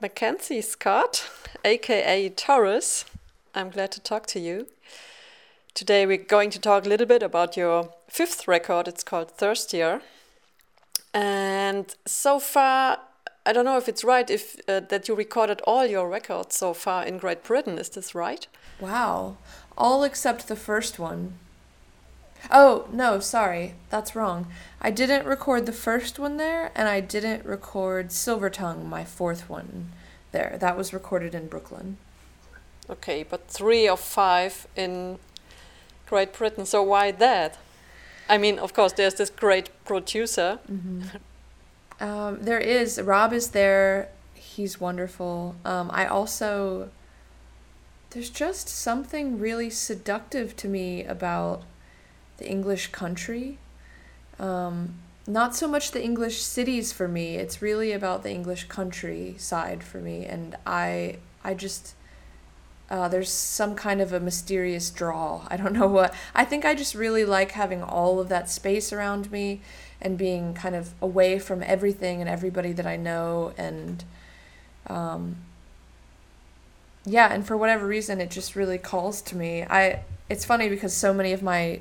Mackenzie Scott, aka Torres. I'm glad to talk to you. Today we're going to talk a little bit about your fifth record. It's called Thirstier. And so far, I don't know if it's right if uh, that you recorded all your records so far in Great Britain. Is this right? Wow. All except the first one. Oh, no, sorry. That's wrong. I didn't record the first one there, and I didn't record Silver Tongue, my fourth one, there. That was recorded in Brooklyn. Okay, but three of five in Great Britain. So why that? I mean, of course, there's this great producer. Mm-hmm. Um, there is. Rob is there. He's wonderful. Um, I also. There's just something really seductive to me about the English country. Um, not so much the English cities for me. It's really about the English country side for me, and I I just uh, there's some kind of a mysterious draw. I don't know what. I think I just really like having all of that space around me and being kind of away from everything and everybody that I know and um, yeah, and for whatever reason it just really calls to me. I it's funny because so many of my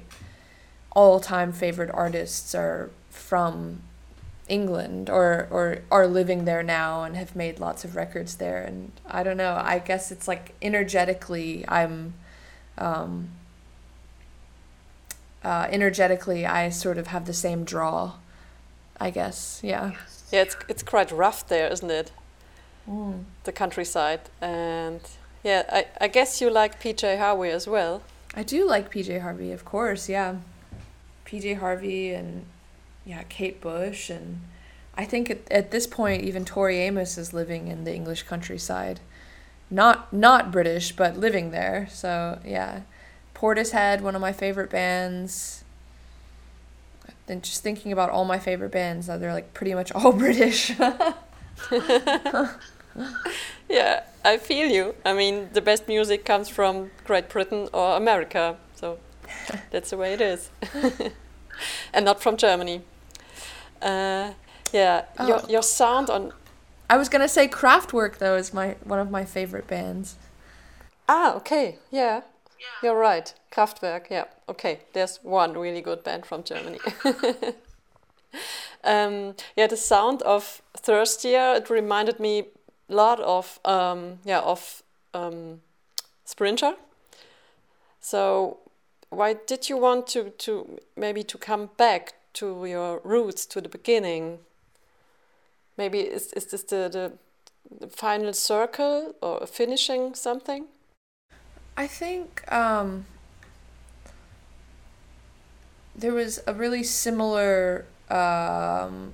all-time favorite artists are from England or or are living there now and have made lots of records there. And I don't know I guess it's like energetically I'm um, uh, energetically I sort of have the same draw I guess yeah. Yeah it's it's quite rough there isn't it? Mm. the countryside. And yeah I, I guess you like PJ Harvey as well. I do like PJ Harvey of course yeah PJ Harvey and yeah, Kate Bush and I think at, at this point even Tori Amos is living in the English countryside. Not not British, but living there. So yeah. Portishead, one of my favorite bands. Then just thinking about all my favorite bands, they're like pretty much all British. yeah, I feel you. I mean, the best music comes from Great Britain or America. So that's the way it is. and not from Germany. Uh, yeah, oh. your your sound on. I was gonna say Kraftwerk though is my one of my favorite bands. Ah, okay, yeah, yeah. you're right. Kraftwerk, yeah, okay. There's one really good band from Germany. um, yeah, the sound of Thirstier it reminded me a lot of um, yeah of um, Sprinter. So why did you want to to maybe to come back to your roots to the beginning? Maybe is, is this the, the, the final circle or finishing something? I think um, there was a really similar um,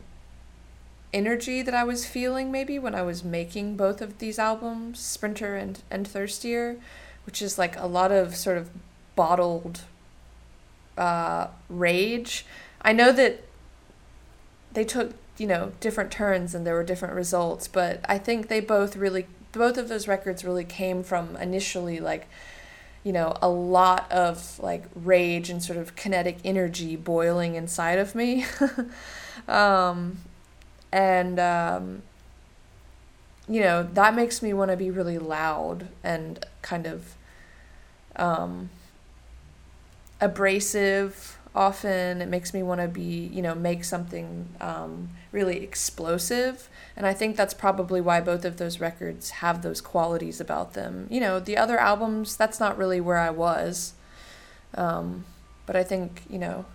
energy that i was feeling maybe when i was making both of these albums sprinter and, and thirstier which is like a lot of sort of bottled uh, rage. I know that they took you know different turns and there were different results, but I think they both really both of those records really came from initially like you know a lot of like rage and sort of kinetic energy boiling inside of me um, and um, you know that makes me want to be really loud and kind of um, abrasive often. It makes me want to be you know make something um, really explosive. And i think that's probably why both of those records have those qualities about them. You know the other albums that's not really where i was. Um, but i think you know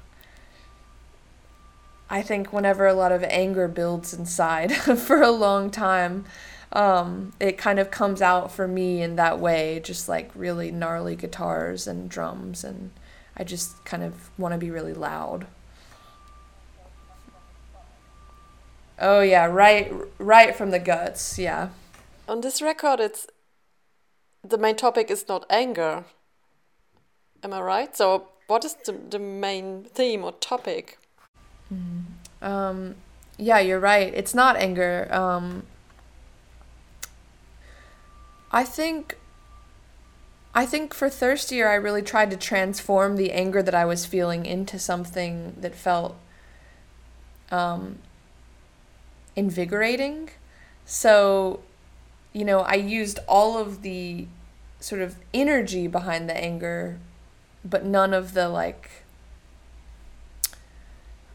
i think whenever a lot of anger builds inside for a long time um, it kind of comes out for me in that way just like really gnarly guitars and drums and I just kind of want to be really loud. Oh yeah, right right from the guts, yeah. On this record it's the main topic is not anger. Am I right? So what is the, the main theme or topic? Mm. Um, yeah, you're right. It's not anger. Um, I think I think for Thirstier, I really tried to transform the anger that I was feeling into something that felt um, invigorating. So you know, I used all of the sort of energy behind the anger, but none of the like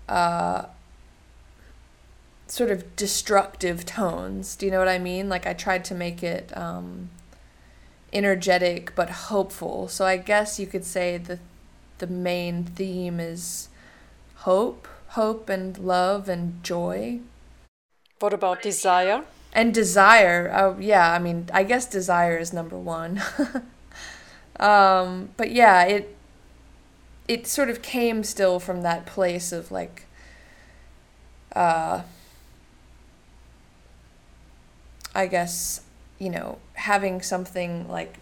uh sort of destructive tones. Do you know what I mean? Like I tried to make it um energetic but hopeful. So I guess you could say the the main theme is hope, hope and love and joy. What about desire? And desire. Oh, yeah, I mean, I guess desire is number one. um, but yeah, it it sort of came still from that place of like uh I guess, you know, having something like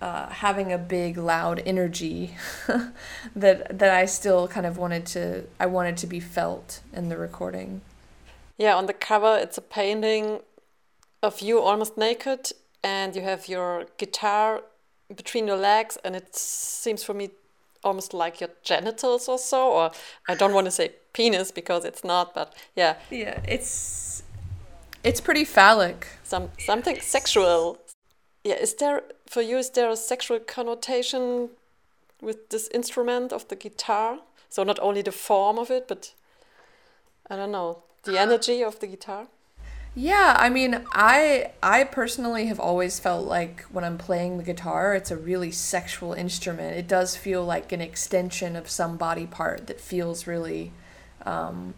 uh, having a big loud energy that that I still kind of wanted to I wanted to be felt in the recording. Yeah, on the cover it's a painting of you almost naked and you have your guitar between your legs and it seems for me almost like your genitals or so or I don't want to say penis because it's not but yeah. Yeah, it's it's pretty phallic. Some something sexual yeah, is there for you? Is there a sexual connotation with this instrument of the guitar? So not only the form of it, but I don't know the energy of the guitar. Yeah, I mean, I I personally have always felt like when I'm playing the guitar, it's a really sexual instrument. It does feel like an extension of some body part that feels really, um,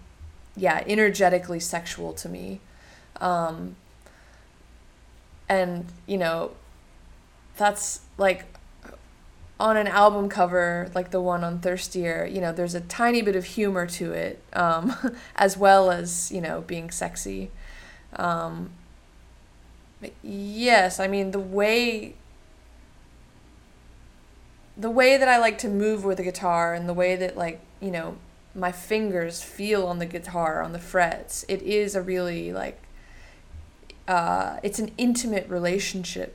yeah, energetically sexual to me. Um, and you know that's like on an album cover like the one on thirstier you know there's a tiny bit of humor to it um, as well as you know being sexy. Um, yes i mean the way the way that i like to move with the guitar and the way that like you know my fingers feel on the guitar on the frets it is a really like uh, it's an intimate relationship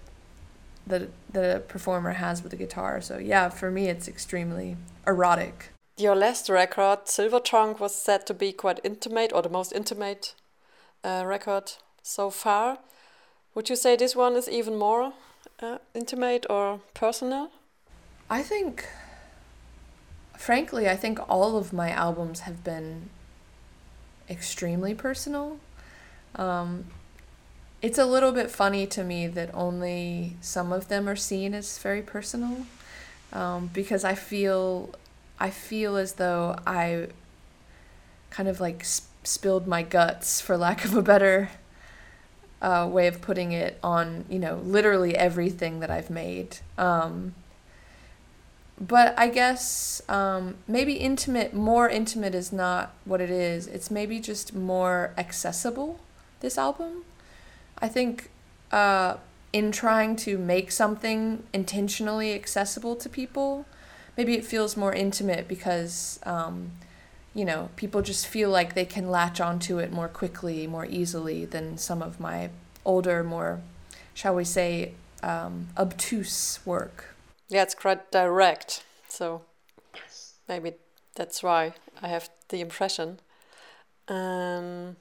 that the performer has with the guitar. So yeah, for me, it's extremely erotic. Your last record, Silver Tongue, was said to be quite intimate or the most intimate uh, record so far. Would you say this one is even more uh, intimate or personal? I think, frankly, I think all of my albums have been extremely personal. Um, it's a little bit funny to me that only some of them are seen as very personal um, because I feel I feel as though I kind of like sp- spilled my guts for lack of a better uh, way of putting it on you know literally everything that I've made. Um, but I guess um, maybe intimate more intimate is not what it is. It's maybe just more accessible this album I think uh, in trying to make something intentionally accessible to people, maybe it feels more intimate because, um, you know, people just feel like they can latch onto it more quickly, more easily than some of my older, more, shall we say, um, obtuse work. Yeah, it's quite direct. So maybe that's why I have the impression. Um,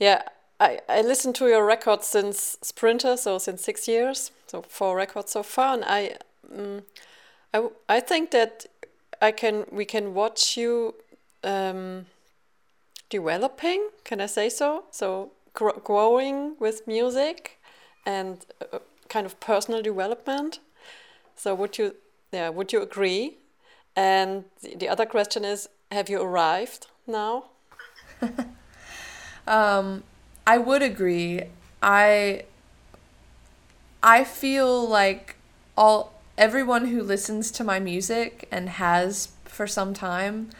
yeah, I, I listened to your records since Sprinter, so since six years, so four records so far, and I, um, I, I think that I can we can watch you um, developing. Can I say so? So gr growing with music and uh, kind of personal development. So would you, yeah, would you agree? And the, the other question is, have you arrived now? um, I would agree. I I feel like all everyone who listens to my music and has for some time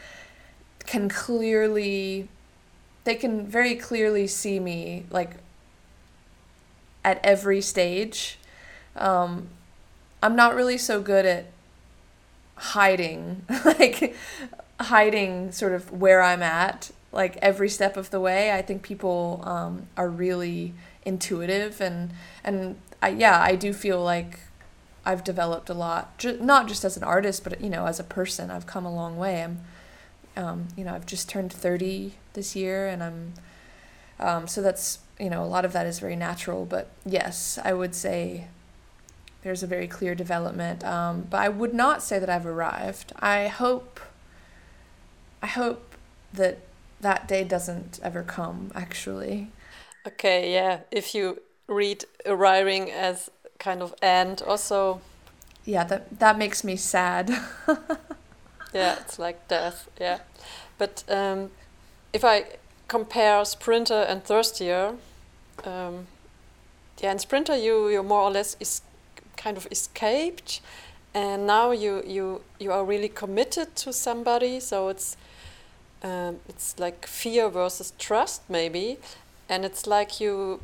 can clearly they can very clearly see me like at every stage. Um, I'm not really so good at hiding, like hiding sort of where I'm at like every step of the way. I think people um, are really intuitive and and I, yeah, I do feel like I've developed a lot, ju- not just as an artist, but you know, as a person. I've come a long way. I'm, um, you know, I've just turned thirty this year, and I'm, um, so that's you know, a lot of that is very natural. But yes, I would say there's a very clear development. Um, but I would not say that I've arrived. I hope. I hope that that day doesn't ever come. Actually. Okay. Yeah. If you read arriving as kind of end, also. Yeah, that that makes me sad. yeah, it's like death. Yeah, but um, if I compare Sprinter and Thirstier, um, yeah, in Sprinter you you more or less is kind of escaped, and now you you you are really committed to somebody. So it's um, it's like fear versus trust maybe, and it's like you.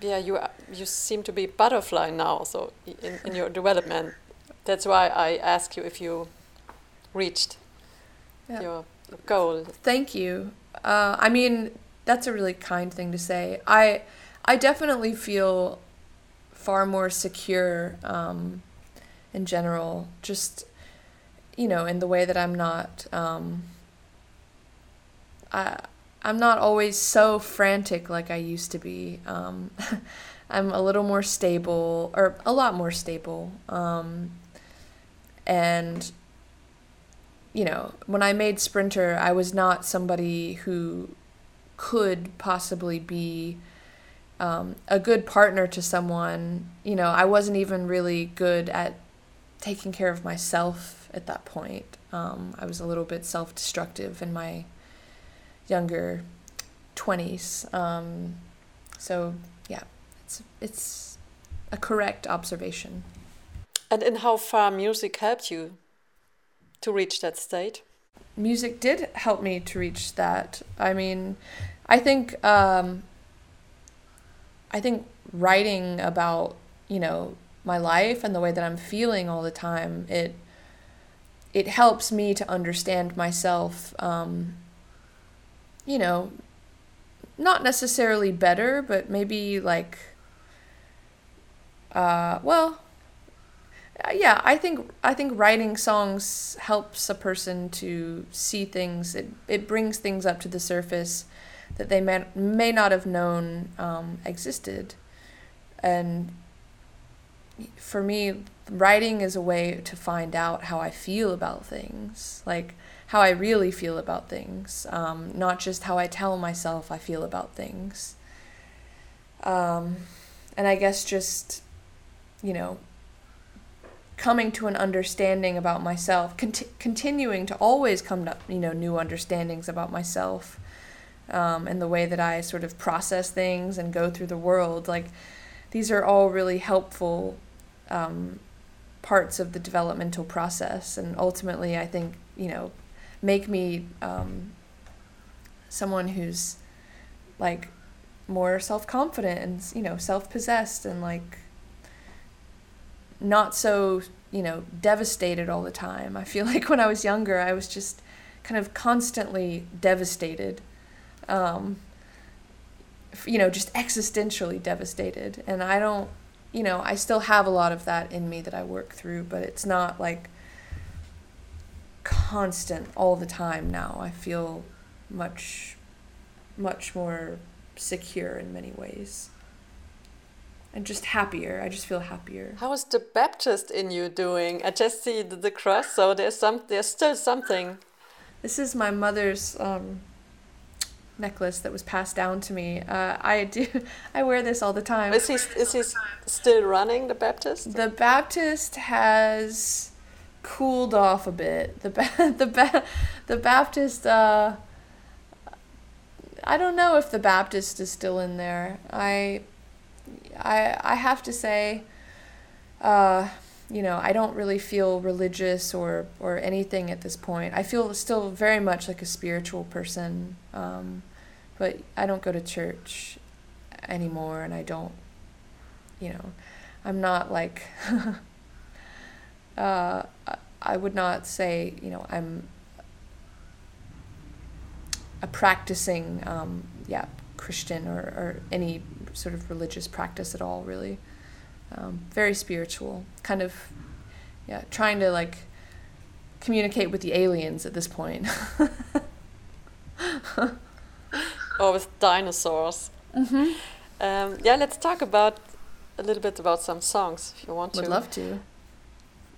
Yeah, you you seem to be butterfly now. So in, in your development, that's why I ask you if you reached yeah. your goal. Thank you. Uh, I mean, that's a really kind thing to say. I I definitely feel far more secure um, in general. Just you know, in the way that I'm not. Um, I I'm not always so frantic like I used to be. Um, I'm a little more stable, or a lot more stable. Um, and you know, when I made Sprinter, I was not somebody who could possibly be um, a good partner to someone. You know, I wasn't even really good at taking care of myself at that point. Um, I was a little bit self destructive in my younger 20s. Um, so, yeah, it's, it's a correct observation. And in how far music helped you to reach that state? Music did help me to reach that. I mean, I think um, I think writing about you know my life and the way that I'm feeling all the time it it helps me to understand myself. Um, you know, not necessarily better, but maybe like uh, well, uh, yeah, I think I think writing songs helps a person to see things. It it brings things up to the surface that they may may not have known um, existed, and for me, writing is a way to find out how I feel about things, like how I really feel about things, um, not just how I tell myself I feel about things. Um, and I guess just, you know, coming to an understanding about myself, conti- continuing to always come to you know new understandings about myself, um, and the way that I sort of process things and go through the world. Like these are all really helpful um, parts of the developmental process, and ultimately, I think you know make me um, someone who's like more self confident and you know self possessed and like not so, you know, devastated all the time. I feel like when I was younger, I was just kind of constantly devastated. Um, you know, just existentially devastated. And I don't, you know, I still have a lot of that in me that I work through, but it's not like constant all the time now. I feel much, much more secure in many ways and just happier. I just feel happier. How is the Baptist in you doing? I just see the, the cross, so there's some there's still something. This is my mother's um, necklace that was passed down to me. Uh, I do I wear this all the time. Is he is he still running the Baptist? The Baptist has cooled off a bit. The the ba- the Baptist. Uh, I don't know if the Baptist is still in there. I I I have to say, uh, you know, I don't really feel religious or or anything at this point. I feel still very much like a spiritual person, um, but I don't go to church anymore, and I don't, you know, I'm not like. uh, I would not say, you know, I'm a practicing, um, yeah, Christian or, or any sort of religious practice at all, really. Um, very spiritual, kind of, yeah, trying to like communicate with the aliens at this point. or with dinosaurs. Mm-hmm. Um, yeah, let's talk about a little bit about some songs if you want Would to. Would love to.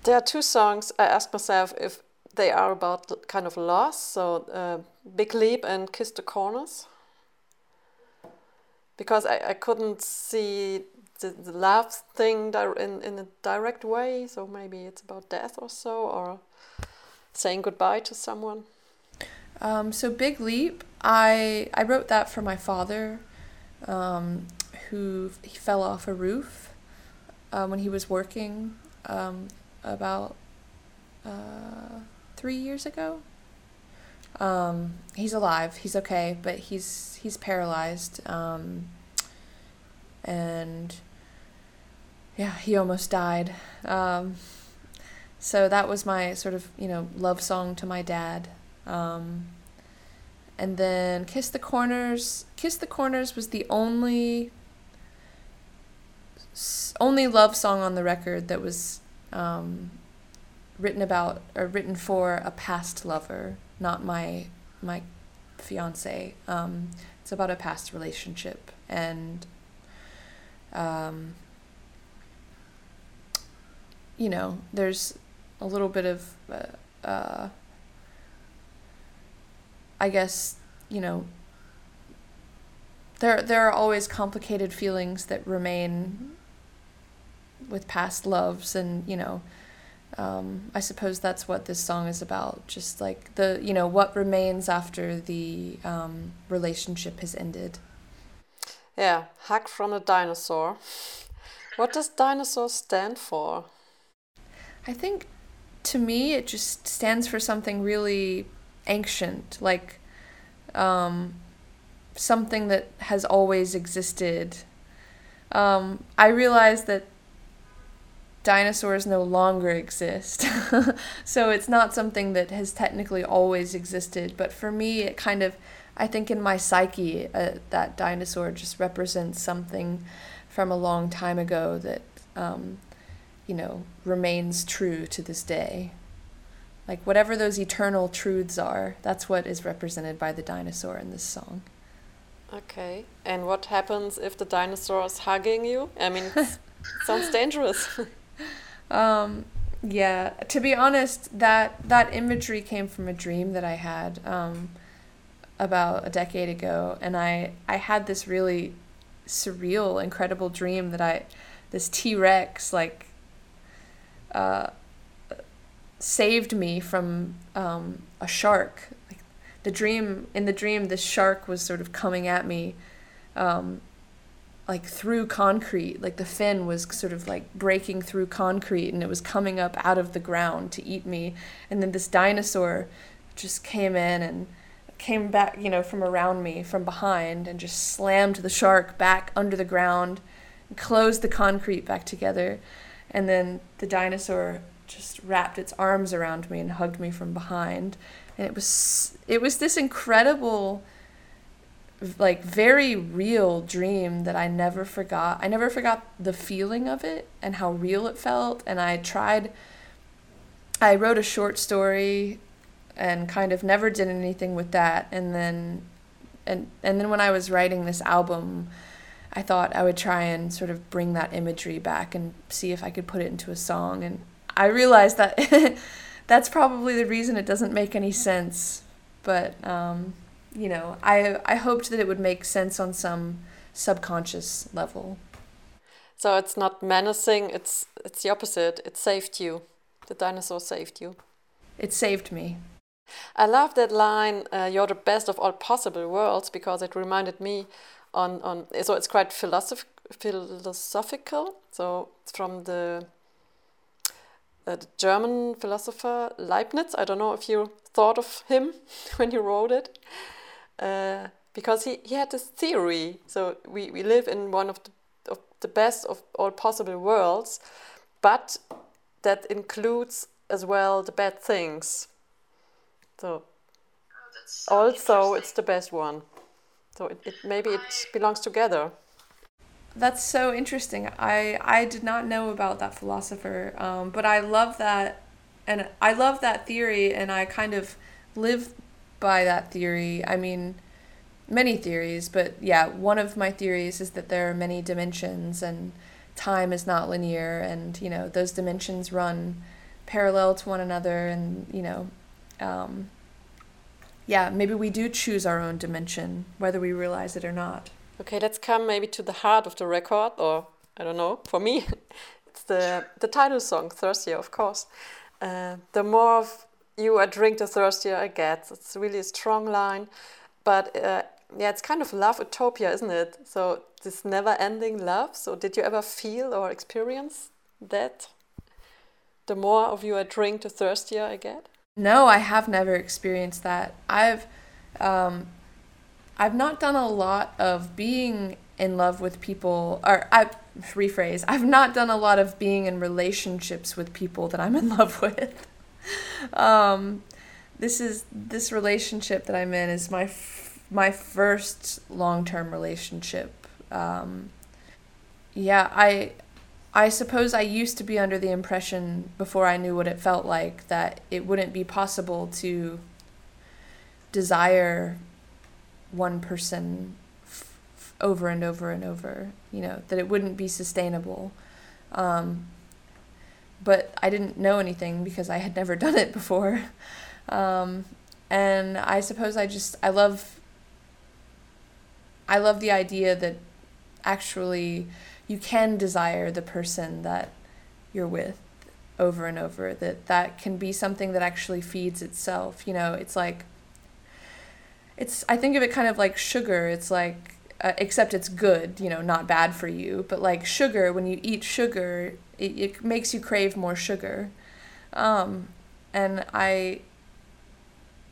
There are two songs. I asked myself if they are about kind of loss. So, uh, Big Leap and Kiss the Corners. Because I, I couldn't see the, the love thing in, in a direct way. So maybe it's about death or so, or saying goodbye to someone. Um, so Big Leap, I I wrote that for my father, um, who he fell off a roof uh, when he was working um, about uh, three years ago. Um, he's alive. He's okay, but he's he's paralyzed. Um, and yeah, he almost died. Um, so that was my sort of you know love song to my dad. Um, and then Kiss the Corners. Kiss the Corners was the only only love song on the record that was um, written about or written for a past lover, not my my fiance. Um, it's about a past relationship, and um, you know, there's a little bit of uh, uh, I guess, you know, there there are always complicated feelings that remain with past loves and, you know, um, I suppose that's what this song is about. Just like the, you know, what remains after the um, relationship has ended. Yeah, Hug from a Dinosaur. What does dinosaur stand for? I think to me it just stands for something really ancient, like um, something that has always existed. Um, I realize that dinosaurs no longer exist. so it's not something that has technically always existed. But for me, it kind of, I think in my psyche, uh, that dinosaur just represents something from a long time ago that, um, you know, remains true to this day. Like whatever those eternal truths are, that's what is represented by the dinosaur in this song. Okay. And what happens if the dinosaur is hugging you? I mean, sounds dangerous. um, yeah. To be honest, that that imagery came from a dream that I had um, about a decade ago, and I I had this really surreal, incredible dream that I this T Rex like. Uh, saved me from um, a shark. Like the dream in the dream, this shark was sort of coming at me, um, like through concrete. Like the fin was sort of like breaking through concrete, and it was coming up out of the ground to eat me. And then this dinosaur just came in and came back, you know, from around me from behind, and just slammed the shark back under the ground, closed the concrete back together. And then the dinosaur just wrapped its arms around me and hugged me from behind and it was it was this incredible like very real dream that I never forgot. I never forgot the feeling of it and how real it felt and I tried I wrote a short story and kind of never did anything with that and then and and then when I was writing this album I thought I would try and sort of bring that imagery back and see if I could put it into a song and I realized that that's probably the reason it doesn't make any sense. But um, you know, I I hoped that it would make sense on some subconscious level. So it's not menacing. It's it's the opposite. It saved you. The dinosaur saved you. It saved me. I love that line. Uh, You're the best of all possible worlds because it reminded me on on. So it's quite philosoph- philosophical. So it's from the uh, the German philosopher Leibniz. I don't know if you thought of him when you wrote it, uh, because he, he had this theory. So we, we live in one of the, of the best of all possible worlds, but that includes as well the bad things. So oh, also it's the best one. So it, it maybe it belongs together. That's so interesting. I I did not know about that philosopher, um, but I love that, and I love that theory, and I kind of live by that theory. I mean, many theories, but yeah, one of my theories is that there are many dimensions and time is not linear, and you know those dimensions run parallel to one another, and you know, um, yeah, maybe we do choose our own dimension, whether we realize it or not. Okay, let's come maybe to the heart of the record, or I don't know. For me, it's the the title song, "Thirstier," of course. Uh, the more of you I drink, the thirstier I get. It's really a strong line, but uh, yeah, it's kind of love utopia, isn't it? So this never-ending love. So did you ever feel or experience that? The more of you I drink, the thirstier I get. No, I have never experienced that. I've, um, I've not done a lot of being in love with people, or I rephrase, I've not done a lot of being in relationships with people that I'm in love with. um, this is this relationship that I'm in is my f- my first long term relationship. Um, yeah, I I suppose I used to be under the impression before I knew what it felt like that it wouldn't be possible to desire one person f- f- over and over and over. You know that it wouldn't be sustainable. Um, but I didn't know anything because I had never done it before. Um, and I suppose I just I love I love the idea that actually you can desire the person that you're with over and over that that can be something that actually feeds itself you know it's like it's i think of it kind of like sugar it's like uh, except it's good you know not bad for you but like sugar when you eat sugar it, it makes you crave more sugar um, and i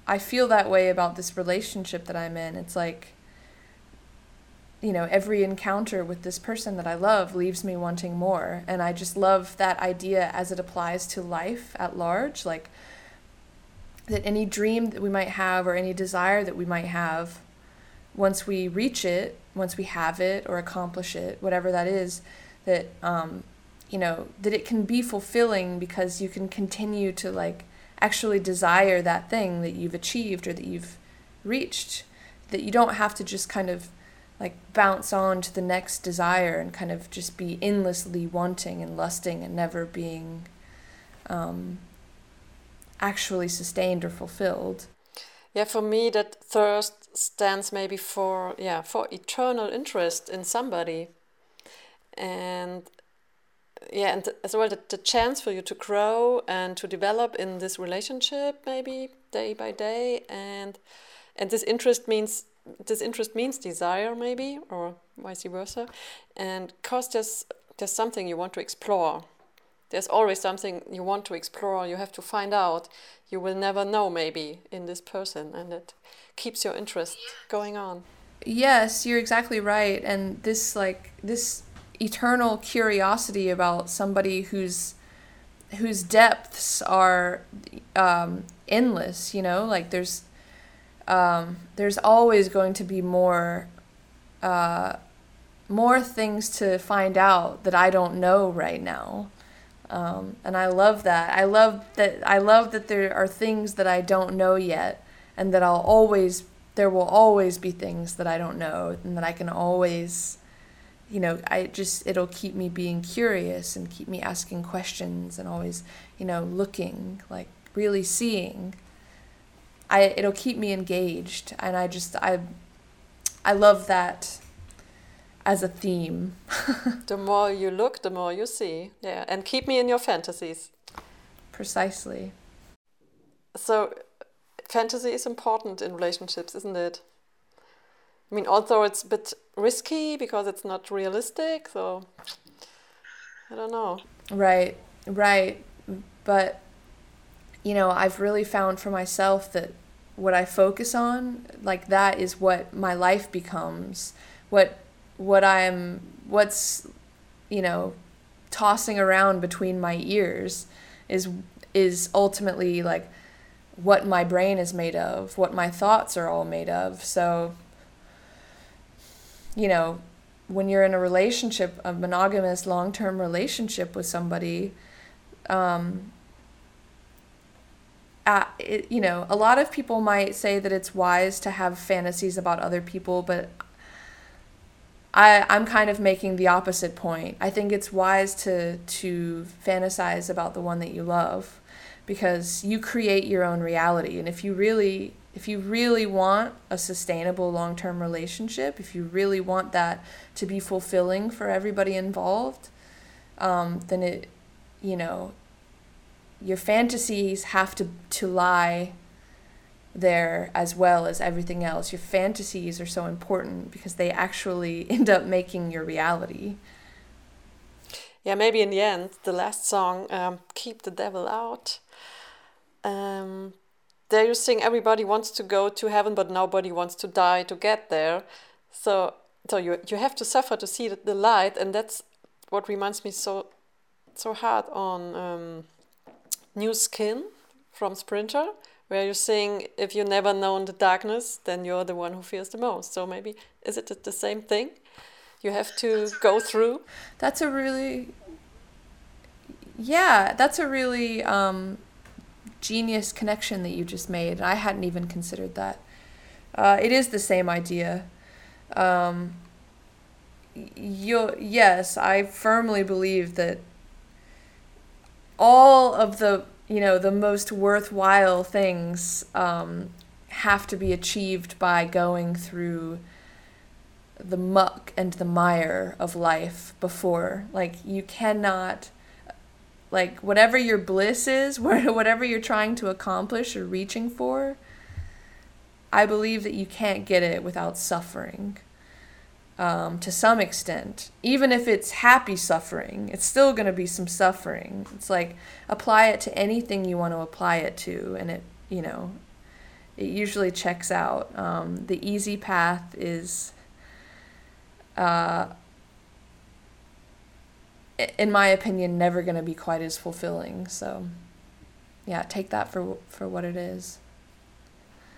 i feel that way about this relationship that i'm in it's like you know, every encounter with this person that I love leaves me wanting more. And I just love that idea as it applies to life at large. Like, that any dream that we might have or any desire that we might have, once we reach it, once we have it or accomplish it, whatever that is, that, um, you know, that it can be fulfilling because you can continue to, like, actually desire that thing that you've achieved or that you've reached. That you don't have to just kind of like bounce on to the next desire and kind of just be endlessly wanting and lusting and never being um, actually sustained or fulfilled. Yeah, for me, that thirst stands maybe for yeah for eternal interest in somebody, and yeah, and as well the, the chance for you to grow and to develop in this relationship maybe day by day, and and this interest means this interest means desire maybe or vice versa and because there's there's something you want to explore. There's always something you want to explore. You have to find out. You will never know maybe in this person and it keeps your interest going on. Yes you're exactly right and this like this eternal curiosity about somebody whose whose depths are um, endless you know like there's um, there's always going to be more uh, more things to find out that I don't know right now. Um, and I love that. I love that. I love that there are things that I don't know yet, and that I'll always. There will always be things that I don't know, and that I can always, you know, I just it'll keep me being curious and keep me asking questions and always, you know, looking like really seeing. I it'll keep me engaged and I just I I love that as a theme. the more you look, the more you see. Yeah, and keep me in your fantasies. Precisely. So fantasy is important in relationships, isn't it? I mean, although it's a bit risky because it's not realistic, so I don't know. Right, right. But you know, I've really found for myself that what I focus on, like that is what my life becomes. What what I'm what's you know tossing around between my ears is is ultimately like what my brain is made of, what my thoughts are all made of. So you know, when you're in a relationship, a monogamous long-term relationship with somebody, um, uh, it, you know, a lot of people might say that it's wise to have fantasies about other people, but I, I'm kind of making the opposite point. I think it's wise to to fantasize about the one that you love because you create your own reality. And if you really if you really want a sustainable long-term relationship, if you really want that to be fulfilling for everybody involved, um, then it, you know, your fantasies have to to lie there as well as everything else. Your fantasies are so important because they actually end up making your reality. Yeah, maybe in the end, the last song, um, "Keep the Devil Out." Um, there you sing, "Everybody wants to go to heaven, but nobody wants to die to get there." So, so you you have to suffer to see the, light, and that's what reminds me so so hard on um, "New Skin" from Sprinter where you sing if you never known the darkness then you're the one who fears the most so maybe is it the same thing you have to go through that's a really yeah that's a really um, genius connection that you just made. I hadn't even considered that. Uh, it is the same idea. Um, you yes i firmly believe that all of the you know the most worthwhile things um, have to be achieved by going through the muck and the mire of life before. Like you cannot like whatever your bliss is whatever you're trying to accomplish or reaching for i believe that you can't get it without suffering um, to some extent. Even if it's happy suffering, it's still going to be some suffering. It's like apply it to anything you want to apply it to, and it, you know, it usually checks out. Um, the easy path is, uh, in my opinion, never going to be quite as fulfilling. So, yeah, take that for for what it is.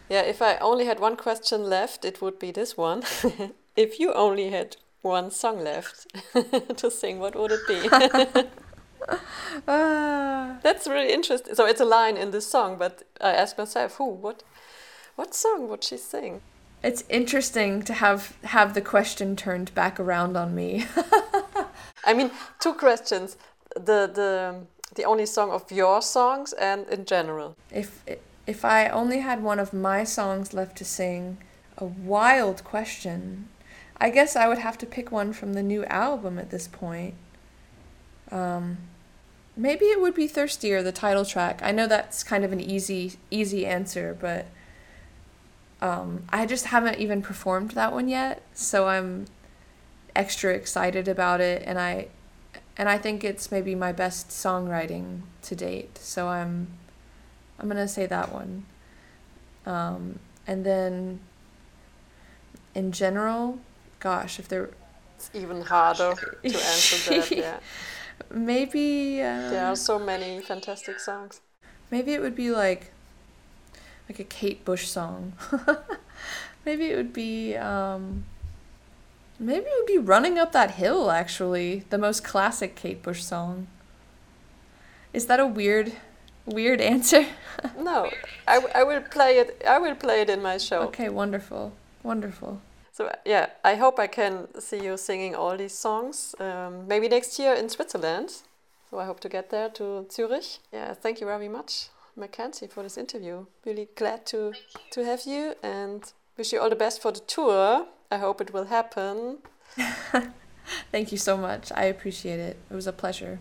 Yeah, if I only had one question left, it would be this one. if you only had one song left to sing, what would it be? Ah. That's really interesting. So it's a line in this song, but I asked myself, who, what, what song would she sing? It's interesting to have have the question turned back around on me. I mean, two questions: the the the only song of your songs, and in general. If if I only had one of my songs left to sing, a wild question. I guess I would have to pick one from the new album at this point. Um, maybe it would be Thirstier, the title track. I know that's kind of an easy easy answer, but um, I just haven't even performed that one yet, so I'm extra excited about it, and I and I think it's maybe my best songwriting to date. So I'm I'm gonna say that one. Um, and then in general, gosh, if there. It's even harder to answer that. Yeah. Maybe. Um, there are so many fantastic songs. Maybe it would be like, like a Kate Bush song. maybe it would be. Um, maybe it would be "Running Up That Hill." Actually, the most classic Kate Bush song. Is that a weird, weird answer? no, I, I will play it. I will play it in my show. Okay, wonderful, wonderful. So yeah, I hope I can see you singing all these songs. Um, maybe next year in Switzerland. So I hope to get there to Zurich. Yeah, thank you very much, Mackenzie, for this interview. Really glad to to have you and wish you all the best for the tour. I hope it will happen. thank you so much. I appreciate it. It was a pleasure.